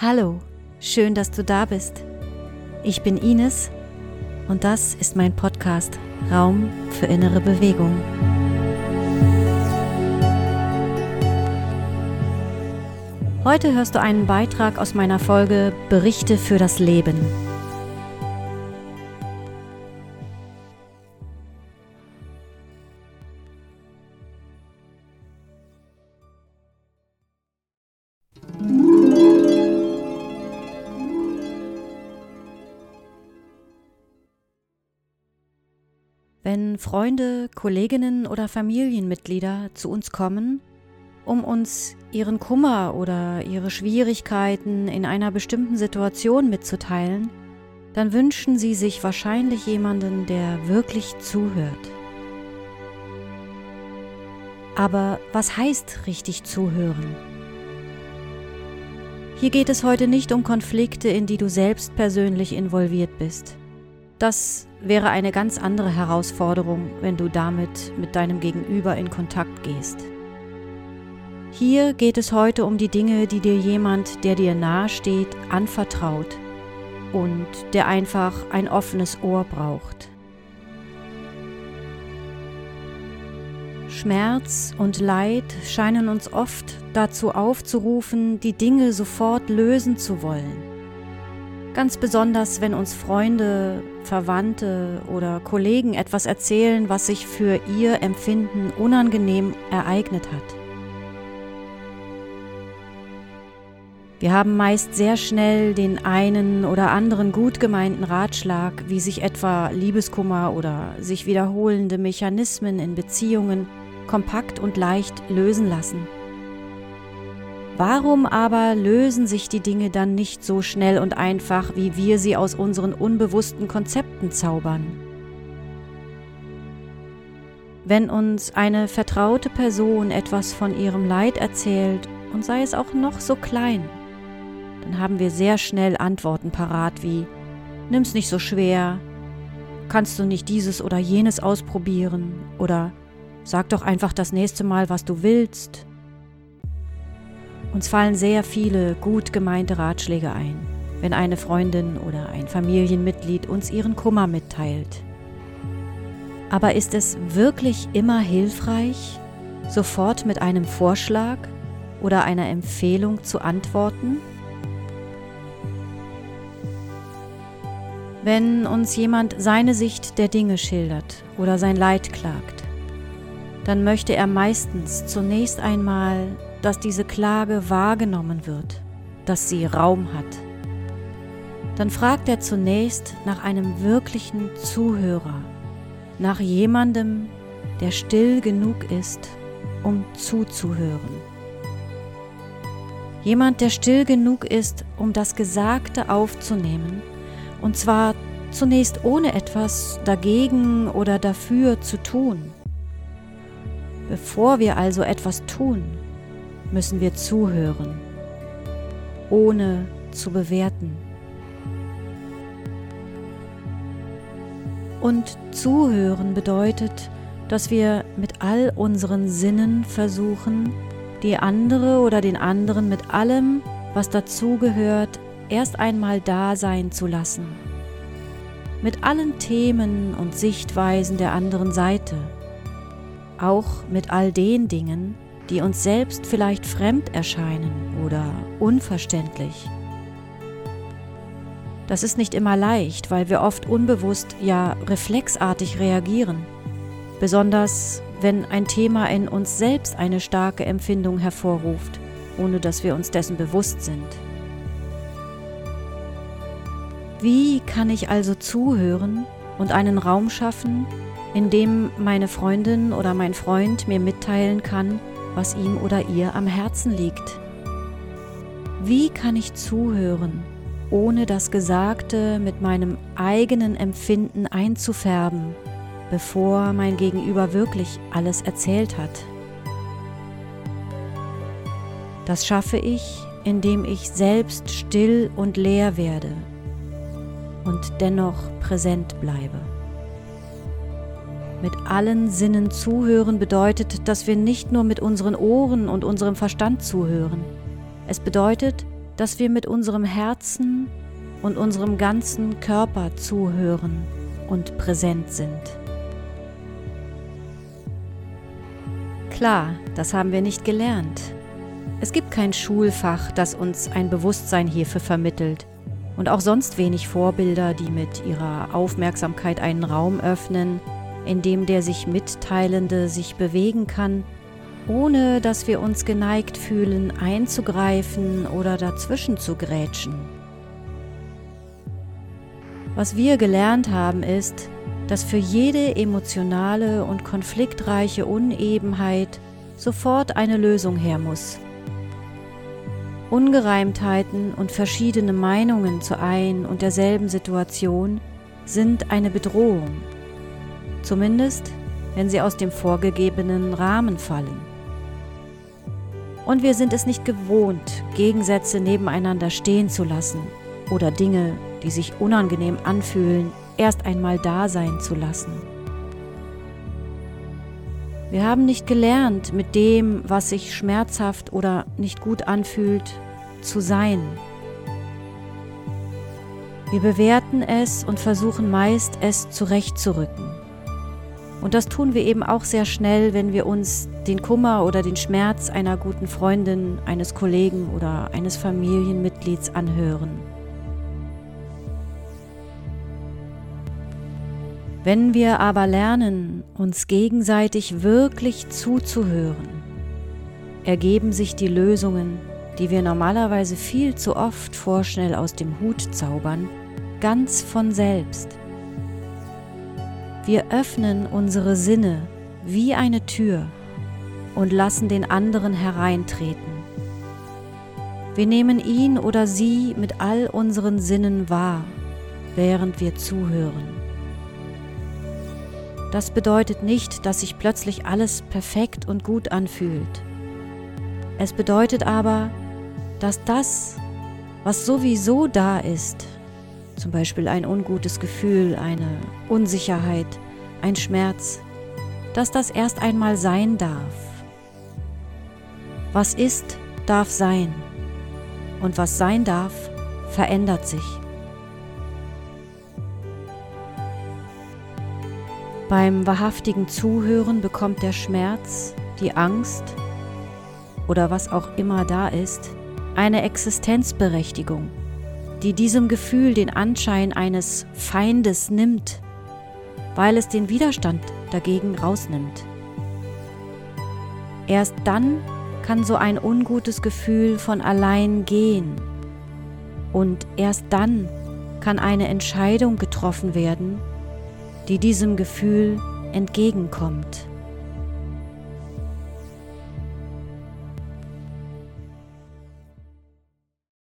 Hallo, schön, dass du da bist. Ich bin Ines und das ist mein Podcast Raum für innere Bewegung. Heute hörst du einen Beitrag aus meiner Folge Berichte für das Leben. Wenn Freunde, Kolleginnen oder Familienmitglieder zu uns kommen, um uns ihren Kummer oder ihre Schwierigkeiten in einer bestimmten Situation mitzuteilen, dann wünschen sie sich wahrscheinlich jemanden, der wirklich zuhört. Aber was heißt richtig zuhören? Hier geht es heute nicht um Konflikte, in die du selbst persönlich involviert bist. Das wäre eine ganz andere Herausforderung, wenn du damit mit deinem Gegenüber in Kontakt gehst. Hier geht es heute um die Dinge, die dir jemand, der dir nahe steht, anvertraut und der einfach ein offenes Ohr braucht. Schmerz und Leid scheinen uns oft dazu aufzurufen, die Dinge sofort lösen zu wollen Ganz besonders, wenn uns Freunde, Verwandte oder Kollegen etwas erzählen, was sich für ihr Empfinden unangenehm ereignet hat. Wir haben meist sehr schnell den einen oder anderen gut gemeinten Ratschlag, wie sich etwa Liebeskummer oder sich wiederholende Mechanismen in Beziehungen kompakt und leicht lösen lassen. Warum aber lösen sich die Dinge dann nicht so schnell und einfach, wie wir sie aus unseren unbewussten Konzepten zaubern? Wenn uns eine vertraute Person etwas von ihrem Leid erzählt und sei es auch noch so klein, dann haben wir sehr schnell Antworten parat wie Nimm's nicht so schwer, kannst du nicht dieses oder jenes ausprobieren? Oder sag doch einfach das nächste Mal, was du willst uns fallen sehr viele gut gemeinte Ratschläge ein, wenn eine Freundin oder ein Familienmitglied uns ihren Kummer mitteilt. Aber ist es wirklich immer hilfreich, sofort mit einem Vorschlag oder einer Empfehlung zu antworten? Wenn uns jemand seine Sicht der Dinge schildert oder sein Leid klagt, dann möchte er meistens zunächst einmal dass diese Klage wahrgenommen wird, dass sie Raum hat. Dann fragt er zunächst nach einem wirklichen Zuhörer, nach jemandem, der still genug ist, um zuzuhören. Jemand, der still genug ist, um das Gesagte aufzunehmen, und zwar zunächst ohne etwas dagegen oder dafür zu tun. Bevor wir also etwas tun, müssen wir zuhören, ohne zu bewerten. Und zuhören bedeutet, dass wir mit all unseren Sinnen versuchen, die andere oder den anderen mit allem, was dazugehört, erst einmal da sein zu lassen. Mit allen Themen und Sichtweisen der anderen Seite. Auch mit all den Dingen, die uns selbst vielleicht fremd erscheinen oder unverständlich. Das ist nicht immer leicht, weil wir oft unbewusst, ja reflexartig reagieren, besonders wenn ein Thema in uns selbst eine starke Empfindung hervorruft, ohne dass wir uns dessen bewusst sind. Wie kann ich also zuhören und einen Raum schaffen, in dem meine Freundin oder mein Freund mir mitteilen kann, was ihm oder ihr am Herzen liegt. Wie kann ich zuhören, ohne das Gesagte mit meinem eigenen Empfinden einzufärben, bevor mein Gegenüber wirklich alles erzählt hat? Das schaffe ich, indem ich selbst still und leer werde und dennoch präsent bleibe. Mit allen Sinnen zuhören bedeutet, dass wir nicht nur mit unseren Ohren und unserem Verstand zuhören. Es bedeutet, dass wir mit unserem Herzen und unserem ganzen Körper zuhören und präsent sind. Klar, das haben wir nicht gelernt. Es gibt kein Schulfach, das uns ein Bewusstsein hierfür vermittelt und auch sonst wenig Vorbilder, die mit ihrer Aufmerksamkeit einen Raum öffnen, in dem der sich Mitteilende sich bewegen kann, ohne dass wir uns geneigt fühlen, einzugreifen oder dazwischen zu grätschen. Was wir gelernt haben ist, dass für jede emotionale und konfliktreiche Unebenheit sofort eine Lösung her muss. Ungereimtheiten und verschiedene Meinungen zu ein und derselben Situation sind eine Bedrohung zumindest wenn sie aus dem vorgegebenen Rahmen fallen. Und wir sind es nicht gewohnt, Gegensätze nebeneinander stehen zu lassen oder Dinge, die sich unangenehm anfühlen, erst einmal da sein zu lassen. Wir haben nicht gelernt, mit dem, was sich schmerzhaft oder nicht gut anfühlt, zu sein. Wir bewerten es und versuchen meist, es zurechtzurücken. Und das tun wir eben auch sehr schnell, wenn wir uns den Kummer oder den Schmerz einer guten Freundin, eines Kollegen oder eines Familienmitglieds anhören. Wenn wir aber lernen, uns gegenseitig wirklich zuzuhören, ergeben sich die Lösungen, die wir normalerweise viel zu oft vorschnell aus dem Hut zaubern, ganz von selbst. Wir öffnen unsere Sinne wie eine Tür und lassen den anderen hereintreten. Wir nehmen ihn oder sie mit all unseren Sinnen wahr, während wir zuhören. Das bedeutet nicht, dass sich plötzlich alles perfekt und gut anfühlt. Es bedeutet aber, dass das, was sowieso da ist, zum Beispiel ein ungutes Gefühl, eine Unsicherheit, ein Schmerz, dass das erst einmal sein darf. Was ist, darf sein. Und was sein darf, verändert sich. Beim wahrhaftigen Zuhören bekommt der Schmerz, die Angst oder was auch immer da ist, eine Existenzberechtigung die diesem Gefühl den Anschein eines Feindes nimmt, weil es den Widerstand dagegen rausnimmt. Erst dann kann so ein ungutes Gefühl von allein gehen und erst dann kann eine Entscheidung getroffen werden, die diesem Gefühl entgegenkommt.